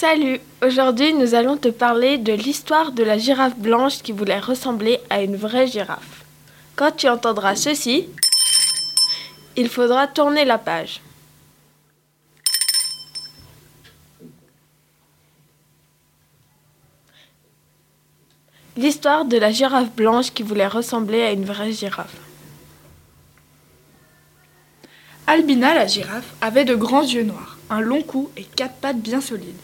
Salut, aujourd'hui nous allons te parler de l'histoire de la girafe blanche qui voulait ressembler à une vraie girafe. Quand tu entendras ceci, il faudra tourner la page. L'histoire de la girafe blanche qui voulait ressembler à une vraie girafe. Albina la girafe avait de grands yeux noirs, un long cou et quatre pattes bien solides.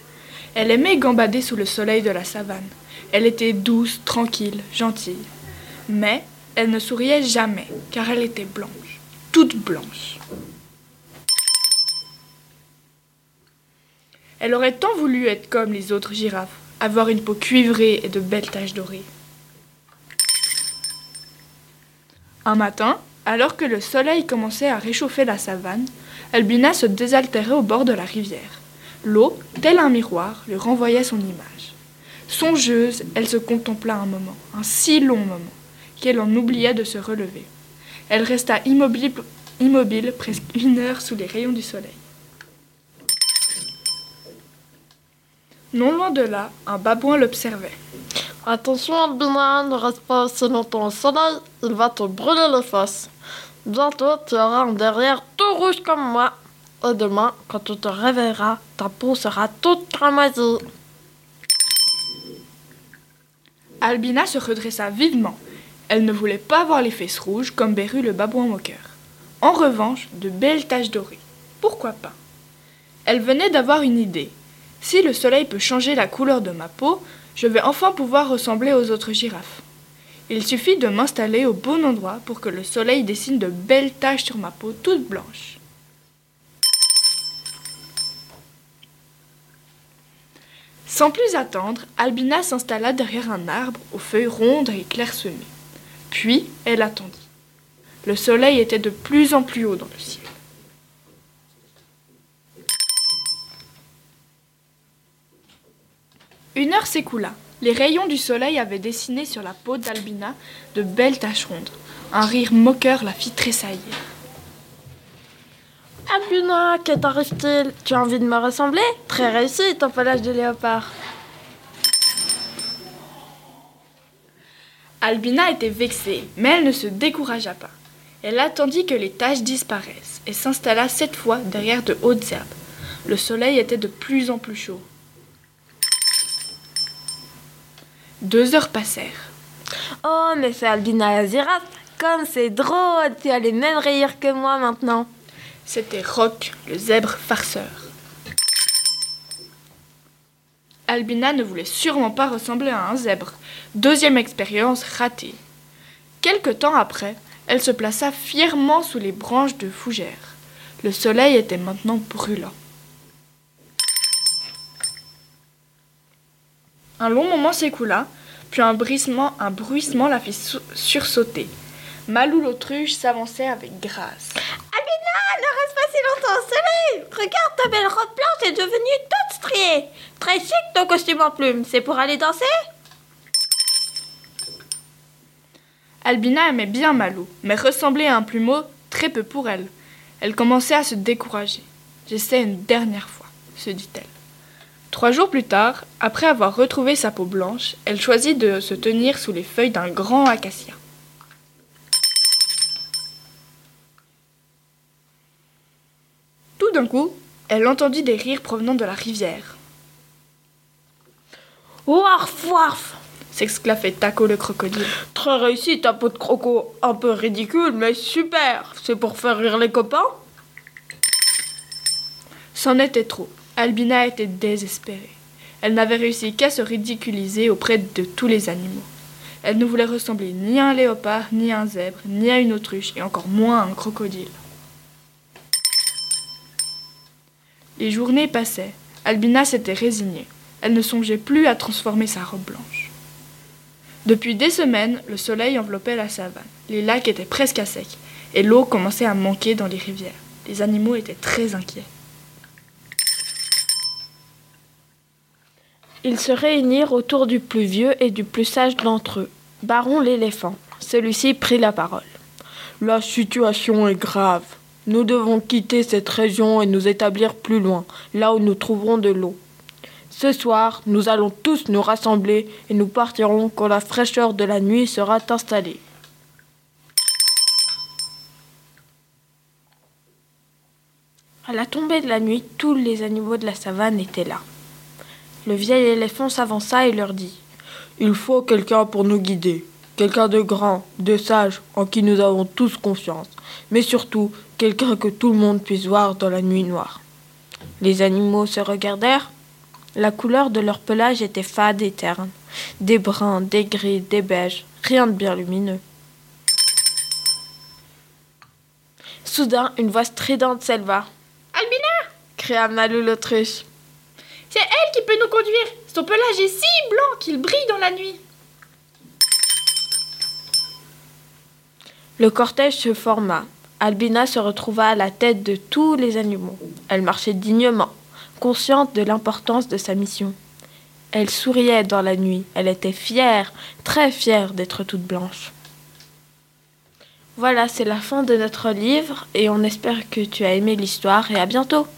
Elle aimait gambader sous le soleil de la savane. Elle était douce, tranquille, gentille. Mais elle ne souriait jamais, car elle était blanche, toute blanche. Elle aurait tant voulu être comme les autres girafes, avoir une peau cuivrée et de belles taches dorées. Un matin, alors que le soleil commençait à réchauffer la savane, Albina se désaltérait au bord de la rivière. L'eau, tel un miroir, lui renvoyait son image. Songeuse, elle se contempla un moment, un si long moment, qu'elle en oublia de se relever. Elle resta immobile, immobile presque une heure sous les rayons du soleil. Non loin de là, un babouin l'observait. Attention Albina, ne reste pas aussi longtemps au soleil, il va te brûler les fesses. Bientôt tu auras un derrière tout rouge comme moi. Et demain, quand tu te réveilleras, ta peau sera toute cramoisie. Albina se redressa vivement. Elle ne voulait pas voir les fesses rouges comme Beru le babouin moqueur. En revanche, de belles taches dorées. Pourquoi pas? Elle venait d'avoir une idée. Si le soleil peut changer la couleur de ma peau, je vais enfin pouvoir ressembler aux autres girafes. Il suffit de m'installer au bon endroit pour que le soleil dessine de belles taches sur ma peau toute blanche. Sans plus attendre, Albina s'installa derrière un arbre aux feuilles rondes et clairsemées. Puis elle attendit. Le soleil était de plus en plus haut dans le ciel. Une heure s'écoula. Les rayons du soleil avaient dessiné sur la peau d'Albina de belles taches rondes. Un rire moqueur la fit tressaillir. Albina, que t'arrive-t-il Tu as envie de me ressembler? Très réussi ton pelage de léopard. Albina était vexée, mais elle ne se découragea pas. Elle attendit que les taches disparaissent et s'installa cette fois derrière de hautes herbes. Le soleil était de plus en plus chaud. Deux heures passèrent. Oh, mais c'est Albina la girafe Comme c'est drôle Tu as les mêmes rayures que moi maintenant C'était Rock, le zèbre farceur. Albina ne voulait sûrement pas ressembler à un zèbre. Deuxième expérience ratée. Quelque temps après, elle se plaça fièrement sous les branches de fougères. Le soleil était maintenant brûlant. Un long moment s'écoula, puis un bruissement, un bruissement la fit sursauter. Malou l'autruche s'avançait avec grâce. Soleil Regarde, ta belle robe blanche est devenue toute striée Très chic ton costume en plumes, c'est pour aller danser? Albina aimait bien Malou, mais ressemblait à un plumeau très peu pour elle. Elle commençait à se décourager. J'essaie une dernière fois, se dit-elle. Trois jours plus tard, après avoir retrouvé sa peau blanche, elle choisit de se tenir sous les feuilles d'un grand acacia. D'un coup, elle entendit des rires provenant de la rivière. Warf, warf s'exclamait Taco le crocodile. Très réussi ta peau de croco, un peu ridicule, mais super C'est pour faire rire les copains? C'en était trop. Albina était désespérée. Elle n'avait réussi qu'à se ridiculiser auprès de tous les animaux. Elle ne voulait ressembler ni à un léopard, ni à un zèbre, ni à une autruche, et encore moins à un crocodile. Les journées passaient. Albina s'était résignée. Elle ne songeait plus à transformer sa robe blanche. Depuis des semaines, le soleil enveloppait la savane. Les lacs étaient presque à sec, et l'eau commençait à manquer dans les rivières. Les animaux étaient très inquiets. Ils se réunirent autour du plus vieux et du plus sage d'entre eux, Baron l'éléphant. Celui-ci prit la parole. La situation est grave. Nous devons quitter cette région et nous établir plus loin, là où nous trouverons de l'eau. Ce soir, nous allons tous nous rassembler et nous partirons quand la fraîcheur de la nuit sera installée. À la tombée de la nuit, tous les animaux de la savane étaient là. Le vieil éléphant s'avança et leur dit Il faut quelqu'un pour nous guider, quelqu'un de grand, de sage, en qui nous avons tous confiance, mais surtout quelqu'un que tout le monde puisse voir dans la nuit noire. Les animaux se regardèrent. La couleur de leur pelage était fade et terne. Des bruns, des gris, des beiges, rien de bien lumineux. Soudain, une voix stridente s'éleva. Albina cria Malou l'autruche. C'est elle qui peut nous conduire. Son pelage est si blanc qu'il brille dans la nuit. Le cortège se forma. Albina se retrouva à la tête de tous les animaux. Elle marchait dignement, consciente de l'importance de sa mission. Elle souriait dans la nuit. Elle était fière, très fière d'être toute blanche. Voilà, c'est la fin de notre livre et on espère que tu as aimé l'histoire et à bientôt.